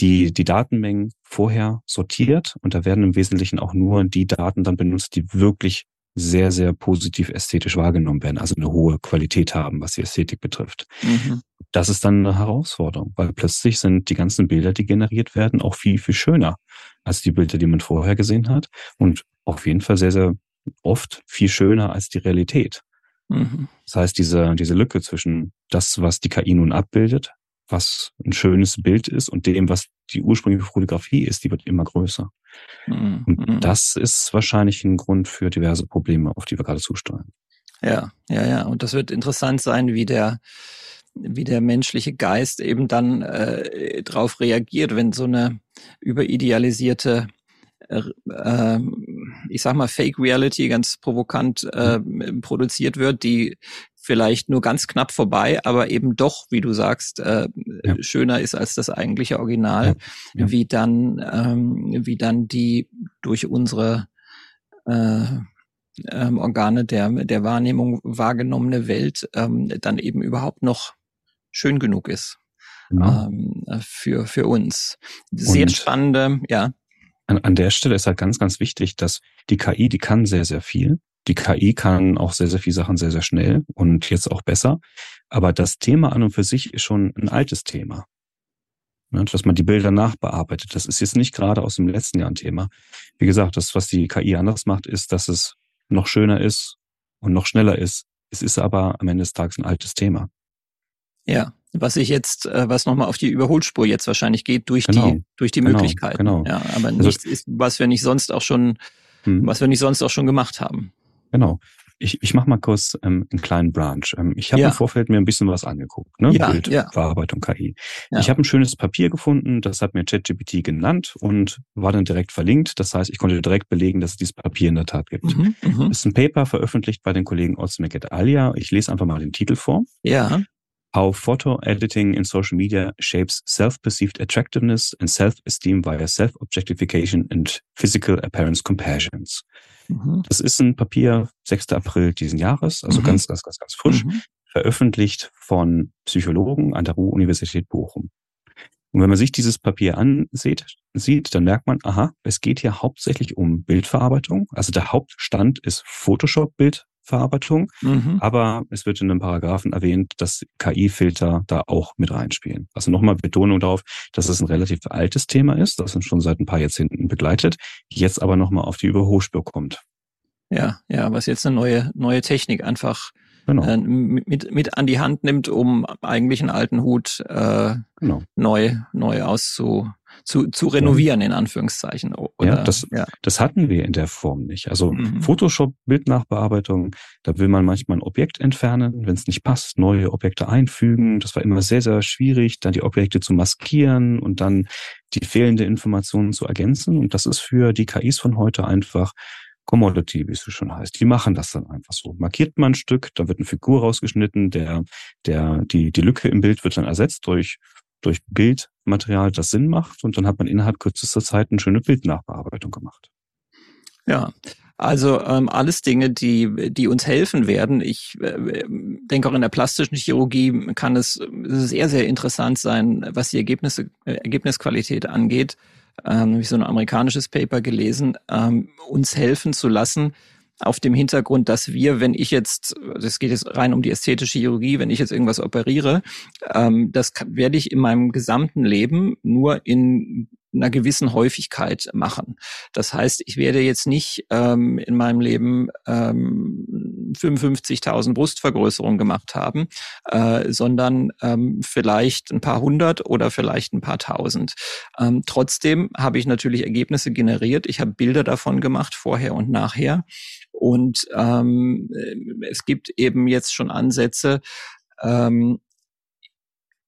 die, die Datenmengen vorher sortiert und da werden im Wesentlichen auch nur die Daten dann benutzt, die wirklich sehr, sehr positiv ästhetisch wahrgenommen werden, also eine hohe Qualität haben, was die Ästhetik betrifft. Mhm. Das ist dann eine Herausforderung, weil plötzlich sind die ganzen Bilder, die generiert werden, auch viel, viel schöner als die Bilder, die man vorher gesehen hat und auf jeden Fall sehr, sehr oft viel schöner als die Realität. Mhm. Das heißt, diese, diese Lücke zwischen das, was die KI nun abbildet, was ein schönes Bild ist und dem, was die ursprüngliche Fotografie ist, die wird immer größer. Mhm. Und mhm. das ist wahrscheinlich ein Grund für diverse Probleme, auf die wir gerade zusteuern. Ja, ja, ja. Und das wird interessant sein, wie der, wie der menschliche Geist eben dann äh, darauf reagiert, wenn so eine überidealisierte äh, ich sag mal Fake Reality ganz provokant äh, produziert wird, die vielleicht nur ganz knapp vorbei, aber eben doch, wie du sagst, äh, ja. schöner ist als das eigentliche Original, ja. Ja. wie dann, ähm, wie dann die durch unsere äh, ähm, Organe der, der Wahrnehmung wahrgenommene Welt ähm, dann eben überhaupt noch schön genug ist genau. ähm, für, für uns. Sehr Und spannende, ja. An, an der Stelle ist halt ganz, ganz wichtig, dass die KI, die kann sehr, sehr viel. Die KI kann auch sehr, sehr viele Sachen sehr, sehr schnell und jetzt auch besser. Aber das Thema an und für sich ist schon ein altes Thema. Ne, dass man die Bilder nachbearbeitet. Das ist jetzt nicht gerade aus dem letzten Jahr ein Thema. Wie gesagt, das, was die KI anders macht, ist, dass es noch schöner ist und noch schneller ist. Es ist aber am Ende des Tages ein altes Thema. Ja, was ich jetzt, äh, was nochmal auf die Überholspur jetzt wahrscheinlich geht durch genau, die, durch die genau, Möglichkeiten. Genau. Ja, aber also, nichts ist, was wir nicht sonst auch schon, hm. was wir nicht sonst auch schon gemacht haben. Genau. Ich, ich mache mal kurz ähm, einen kleinen Branch. Ähm, ich habe ja. im Vorfeld mir ein bisschen was angeguckt, ne? Ja, Bild, ja. Verarbeitung KI. Ja. Ich habe ein schönes Papier gefunden, das hat mir ChatGPT genannt und war dann direkt verlinkt. Das heißt, ich konnte direkt belegen, dass es dieses Papier in der Tat gibt. Mhm, mhm. ist ein Paper veröffentlicht bei den Kollegen Ozmek et alia. Ich lese einfach mal den Titel vor. Ja. How Photo Editing in Social Media Shapes Self-Perceived Attractiveness and Self-Esteem via Self-Objectification and Physical Appearance Comparisons. Mhm. Das ist ein Papier, 6. April diesen Jahres, also mhm. ganz, ganz, ganz, ganz frisch, mhm. veröffentlicht von Psychologen an der Ruhr-Universität Bochum. Und wenn man sich dieses Papier ansieht, sieht, dann merkt man, aha, es geht hier hauptsächlich um Bildverarbeitung. Also der Hauptstand ist Photoshop-Bild Bildverarbeitung, mhm. aber es wird in einem Paragraphen erwähnt, dass KI-Filter da auch mit reinspielen. Also nochmal Betonung darauf, dass es ein relativ altes Thema ist, das uns schon seit ein paar Jahrzehnten begleitet, jetzt aber nochmal auf die Überholspur kommt. Ja, ja, was jetzt eine neue, neue Technik einfach genau. äh, mit, mit an die Hand nimmt, um eigentlich einen alten Hut äh, genau. neu, neu auszu, zu, zu renovieren, in Anführungszeichen. Oder, ja, das, ja. das hatten wir in der Form nicht. Also mhm. Photoshop, Bildnachbearbeitung, da will man manchmal ein Objekt entfernen, wenn es nicht passt, neue Objekte einfügen. Das war immer sehr, sehr schwierig, dann die Objekte zu maskieren und dann die fehlende Informationen zu ergänzen. Und das ist für die KIs von heute einfach Commodity, wie es so schon heißt. Die machen das dann einfach so. Markiert man ein Stück, da wird eine Figur rausgeschnitten, der, der, die, die Lücke im Bild wird dann ersetzt durch durch Bildmaterial, das Sinn macht und dann hat man innerhalb kürzester Zeit eine schöne Bildnachbearbeitung gemacht. Ja, also ähm, alles Dinge, die, die uns helfen werden. Ich äh, denke auch in der plastischen Chirurgie kann es sehr, sehr interessant sein, was die Ergebnisse, äh, Ergebnisqualität angeht. Ähm, habe ich so ein amerikanisches Paper gelesen, ähm, uns helfen zu lassen, auf dem Hintergrund, dass wir, wenn ich jetzt, das geht jetzt rein um die ästhetische Chirurgie, wenn ich jetzt irgendwas operiere, ähm, das kann, werde ich in meinem gesamten Leben nur in einer gewissen Häufigkeit machen. Das heißt, ich werde jetzt nicht ähm, in meinem Leben ähm, 55.000 Brustvergrößerungen gemacht haben, äh, sondern ähm, vielleicht ein paar hundert oder vielleicht ein paar tausend. Ähm, trotzdem habe ich natürlich Ergebnisse generiert. Ich habe Bilder davon gemacht, vorher und nachher. Und ähm, es gibt eben jetzt schon Ansätze, ähm,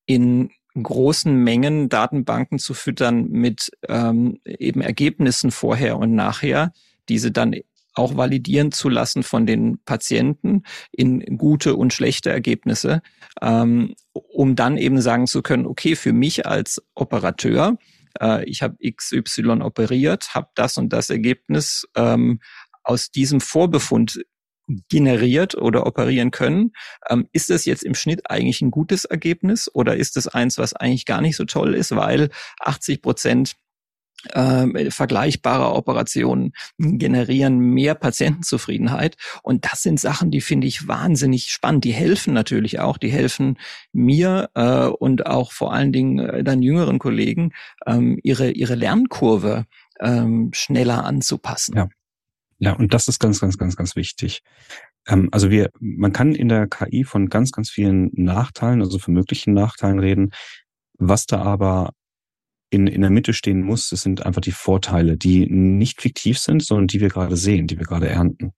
in großen Mengen Datenbanken zu füttern mit ähm, eben Ergebnissen vorher und nachher, diese dann auch validieren zu lassen von den Patienten in gute und schlechte Ergebnisse, ähm, um dann eben sagen zu können, okay, für mich als Operateur, äh, ich habe XY operiert, habe das und das Ergebnis ähm, aus diesem Vorbefund generiert oder operieren können. Ähm, ist das jetzt im Schnitt eigentlich ein gutes Ergebnis oder ist es eins, was eigentlich gar nicht so toll ist, weil 80 Prozent äh, vergleichbare Operationen generieren mehr Patientenzufriedenheit. Und das sind Sachen, die finde ich wahnsinnig spannend. Die helfen natürlich auch, die helfen mir äh, und auch vor allen Dingen äh, dann jüngeren Kollegen, ähm, ihre, ihre Lernkurve ähm, schneller anzupassen. Ja. Ja, und das ist ganz, ganz, ganz, ganz wichtig. Ähm, also wir, man kann in der KI von ganz, ganz vielen Nachteilen, also von möglichen Nachteilen reden. Was da aber in, in der Mitte stehen muss, das sind einfach die Vorteile, die nicht fiktiv sind, sondern die wir gerade sehen, die wir gerade ernten.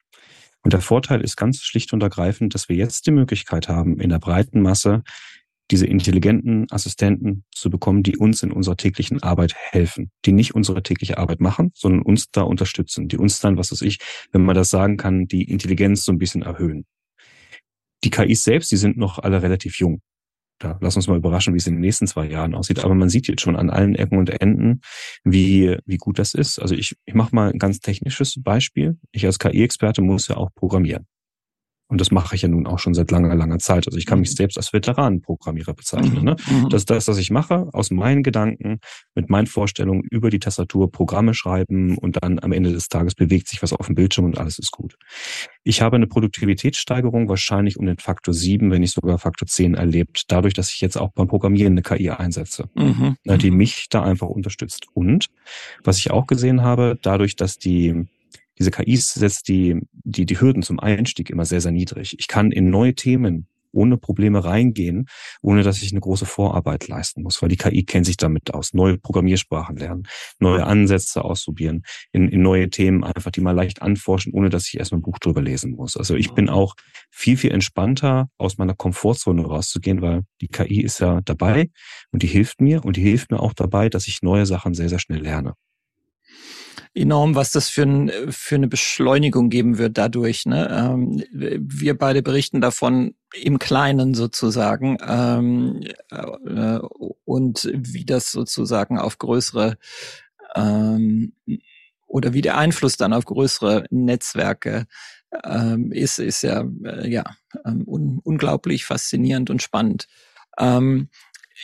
Und der Vorteil ist ganz schlicht und ergreifend, dass wir jetzt die Möglichkeit haben, in der breiten Masse diese intelligenten Assistenten zu bekommen, die uns in unserer täglichen Arbeit helfen, die nicht unsere tägliche Arbeit machen, sondern uns da unterstützen, die uns dann, was weiß ich, wenn man das sagen kann, die Intelligenz so ein bisschen erhöhen. Die KIs selbst, die sind noch alle relativ jung. Da lass uns mal überraschen, wie es in den nächsten zwei Jahren aussieht. Aber man sieht jetzt schon an allen Ecken und Enden, wie, wie gut das ist. Also ich, ich mache mal ein ganz technisches Beispiel. Ich als KI-Experte muss ja auch programmieren. Und das mache ich ja nun auch schon seit langer, langer Zeit. Also ich kann mich mhm. selbst als Veteranenprogrammierer bezeichnen. Ne? Mhm. Das ist das, was ich mache, aus meinen Gedanken, mit meinen Vorstellungen über die Tastatur Programme schreiben und dann am Ende des Tages bewegt sich was auf dem Bildschirm und alles ist gut. Ich habe eine Produktivitätssteigerung wahrscheinlich um den Faktor sieben, wenn nicht sogar Faktor zehn erlebt, dadurch, dass ich jetzt auch beim Programmieren eine KI einsetze, mhm. Ne, die mhm. mich da einfach unterstützt. Und was ich auch gesehen habe, dadurch, dass die diese KIs setzt die, die, die Hürden zum Einstieg immer sehr, sehr niedrig. Ich kann in neue Themen ohne Probleme reingehen, ohne dass ich eine große Vorarbeit leisten muss, weil die KI kennt sich damit aus. Neue Programmiersprachen lernen, neue Ansätze ausprobieren, in, in neue Themen einfach die mal leicht anforschen, ohne dass ich erstmal ein Buch drüber lesen muss. Also ich bin auch viel, viel entspannter, aus meiner Komfortzone rauszugehen, weil die KI ist ja dabei und die hilft mir und die hilft mir auch dabei, dass ich neue Sachen sehr, sehr schnell lerne enorm, was das für, ein, für eine Beschleunigung geben wird dadurch. Ne? Ähm, wir beide berichten davon im Kleinen sozusagen ähm, äh, und wie das sozusagen auf größere ähm, oder wie der Einfluss dann auf größere Netzwerke ähm, ist, ist ja, äh, ja ähm, un unglaublich faszinierend und spannend. Ähm,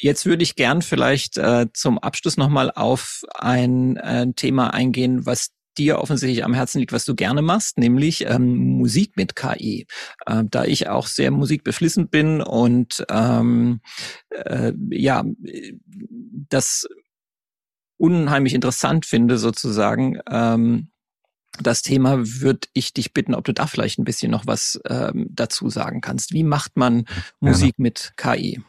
Jetzt würde ich gern vielleicht äh, zum Abschluss nochmal auf ein äh, Thema eingehen, was dir offensichtlich am Herzen liegt, was du gerne machst, nämlich ähm, Musik mit KI. Äh, da ich auch sehr musikbeflissen bin und ähm, äh, ja, das unheimlich interessant finde sozusagen, ähm, das Thema würde ich dich bitten, ob du da vielleicht ein bisschen noch was ähm, dazu sagen kannst. Wie macht man Musik ja. mit KI?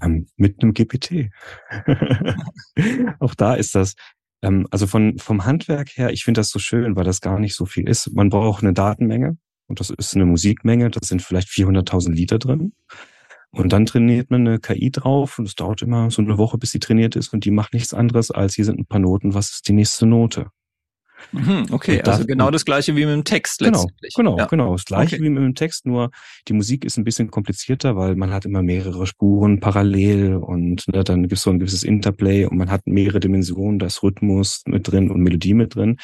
Ähm, mit einem GPT. [LAUGHS] Auch da ist das, ähm, also von, vom Handwerk her, ich finde das so schön, weil das gar nicht so viel ist. Man braucht eine Datenmenge und das ist eine Musikmenge, das sind vielleicht 400.000 Liter drin. Und dann trainiert man eine KI drauf und es dauert immer so eine Woche, bis sie trainiert ist und die macht nichts anderes als hier sind ein paar Noten, was ist die nächste Note? Mhm, okay, das, also genau das gleiche wie mit dem Text genau, letztendlich. Genau, ja. genau, das gleiche okay. wie mit dem Text, nur die Musik ist ein bisschen komplizierter, weil man hat immer mehrere Spuren parallel und ne, dann gibt es so ein gewisses Interplay und man hat mehrere Dimensionen, da ist Rhythmus mit drin und Melodie mit drin.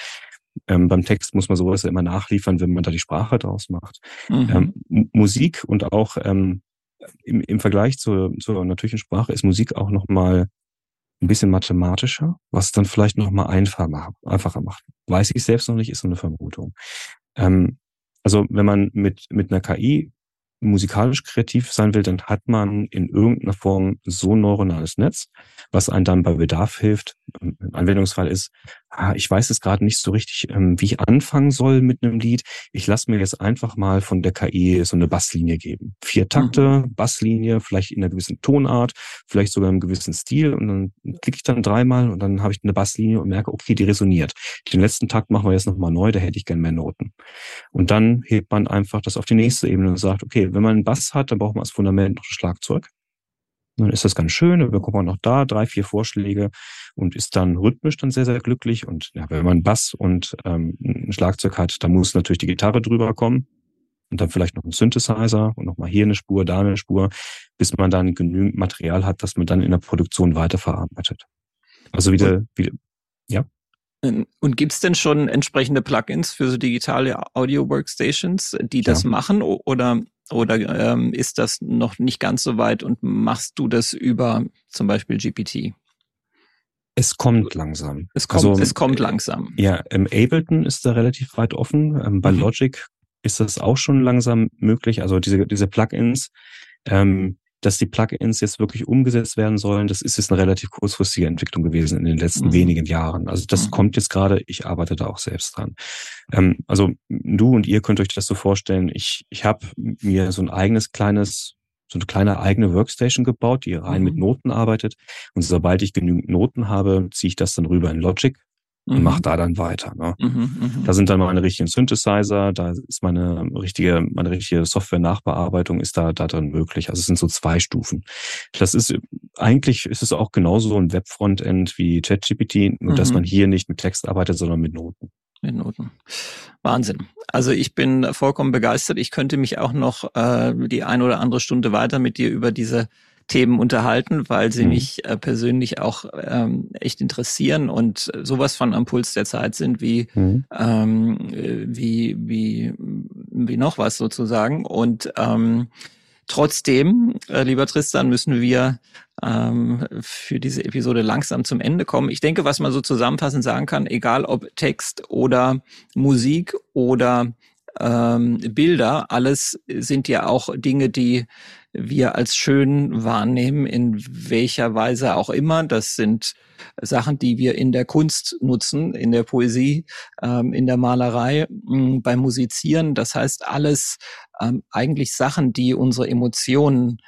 Ähm, beim Text muss man sowas ja immer nachliefern, wenn man da die Sprache draus macht. Mhm. Ähm, Musik und auch ähm, im, im Vergleich zur, zur natürlichen Sprache ist Musik auch nochmal ein bisschen mathematischer, was dann vielleicht noch mal einfacher, einfacher macht. Weiß ich selbst noch nicht, ist so eine Vermutung. Ähm, also wenn man mit, mit einer KI musikalisch kreativ sein will, dann hat man in irgendeiner Form so ein neuronales Netz, was einem dann bei Bedarf hilft. Ein Anwendungsfall ist, ah, ich weiß es gerade nicht so richtig, ähm, wie ich anfangen soll mit einem Lied. Ich lasse mir jetzt einfach mal von der KI so eine Basslinie geben. Vier Takte, mhm. Basslinie, vielleicht in einer gewissen Tonart, vielleicht sogar im gewissen Stil und dann klicke ich dann dreimal und dann habe ich eine Basslinie und merke, okay, die resoniert. Den letzten Takt machen wir jetzt nochmal neu, da hätte ich gern mehr Noten. Und dann hebt man einfach das auf die nächste Ebene und sagt, okay, wenn man einen Bass hat, dann braucht man als Fundament noch ein Schlagzeug. Dann ist das ganz schön, dann bekommt man noch da drei, vier Vorschläge und ist dann rhythmisch dann sehr, sehr glücklich. Und ja, wenn man Bass und ähm, ein Schlagzeug hat, dann muss natürlich die Gitarre drüber kommen und dann vielleicht noch ein Synthesizer und nochmal hier eine Spur, da eine Spur, bis man dann genügend Material hat, das man dann in der Produktion weiterverarbeitet. Also wieder, wieder ja. Ähm, und gibt's denn schon entsprechende Plugins für so digitale Audio-Workstations, die das ja. machen? Oder, oder ähm, ist das noch nicht ganz so weit und machst du das über zum Beispiel GPT? Es kommt langsam. Es kommt, also, es kommt langsam. Ja, im Ableton ist da relativ weit offen. Ähm, bei mhm. Logic ist das auch schon langsam möglich. Also diese, diese Plugins, ähm, dass die Plugins jetzt wirklich umgesetzt werden sollen, das ist jetzt eine relativ kurzfristige Entwicklung gewesen in den letzten mhm. wenigen Jahren. Also das mhm. kommt jetzt gerade, ich arbeite da auch selbst dran. Ähm, also du und ihr könnt euch das so vorstellen, ich, ich habe mir so ein eigenes kleines so eine kleine eigene Workstation gebaut, die rein mhm. mit Noten arbeitet. Und sobald ich genügend Noten habe, ziehe ich das dann rüber in Logic und mhm. mache da dann weiter. Ne? Mhm, mh. Da sind dann meine richtigen Synthesizer, da ist meine richtige, meine richtige Software-Nachbearbeitung ist da, da drin möglich. Also es sind so zwei Stufen. Das ist eigentlich ist es auch genauso ein Web-Frontend wie ChatGPT, nur mhm. dass man hier nicht mit Text arbeitet, sondern mit Noten. Mit Noten. Wahnsinn. Also ich bin vollkommen begeistert. Ich könnte mich auch noch äh, die ein oder andere Stunde weiter mit dir über diese Themen unterhalten, weil sie mhm. mich äh, persönlich auch ähm, echt interessieren und sowas von am Puls der Zeit sind wie mhm. ähm, wie wie wie noch was sozusagen und ähm, Trotzdem, äh, lieber Tristan, müssen wir ähm, für diese Episode langsam zum Ende kommen. Ich denke, was man so zusammenfassend sagen kann, egal ob Text oder Musik oder ähm, Bilder, alles sind ja auch Dinge, die wir als schön wahrnehmen, in welcher Weise auch immer. Das sind Sachen, die wir in der Kunst nutzen, in der Poesie, ähm, in der Malerei, mh, beim Musizieren. Das heißt, alles ähm, eigentlich Sachen, die unsere Emotionen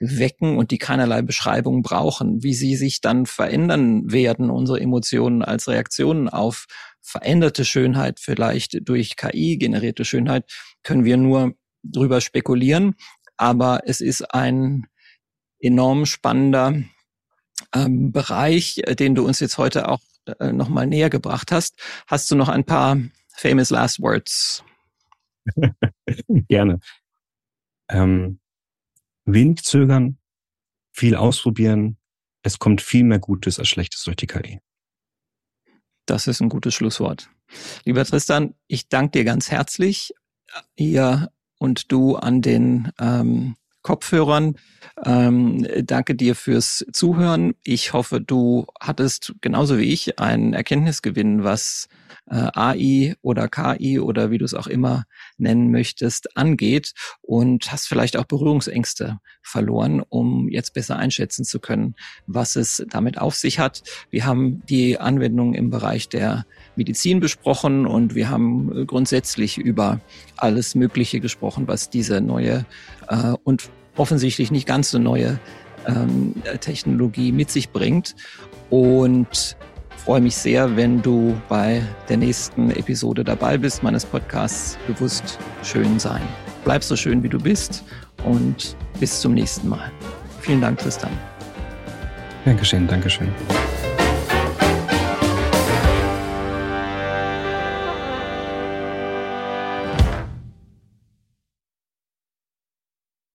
wecken und die keinerlei Beschreibung brauchen. Wie sie sich dann verändern werden, unsere Emotionen als Reaktionen auf veränderte Schönheit, vielleicht durch KI generierte Schönheit, können wir nur drüber spekulieren aber es ist ein enorm spannender ähm, Bereich, äh, den du uns jetzt heute auch äh, nochmal näher gebracht hast. Hast du noch ein paar famous last words? [LAUGHS] Gerne. Ähm, wenig zögern, viel ausprobieren. Es kommt viel mehr Gutes als Schlechtes durch die KI. Das ist ein gutes Schlusswort. Lieber Tristan, ich danke dir ganz herzlich. Ihr und du an den ähm, Kopfhörern. Ähm, danke dir fürs Zuhören. Ich hoffe, du hattest genauso wie ich einen Erkenntnisgewinn, was äh, AI oder KI oder wie du es auch immer nennen möchtest, angeht und hast vielleicht auch Berührungsängste verloren, um jetzt besser einschätzen zu können, was es damit auf sich hat. Wir haben die Anwendung im Bereich der Medizin besprochen und wir haben grundsätzlich über alles Mögliche gesprochen, was diese neue äh, und offensichtlich nicht ganz so neue ähm, Technologie mit sich bringt. Und freue mich sehr, wenn du bei der nächsten Episode dabei bist meines Podcasts Bewusst Schön Sein. Bleib so schön, wie du bist und bis zum nächsten Mal. Vielen Dank, Tristan. Dankeschön, Dankeschön.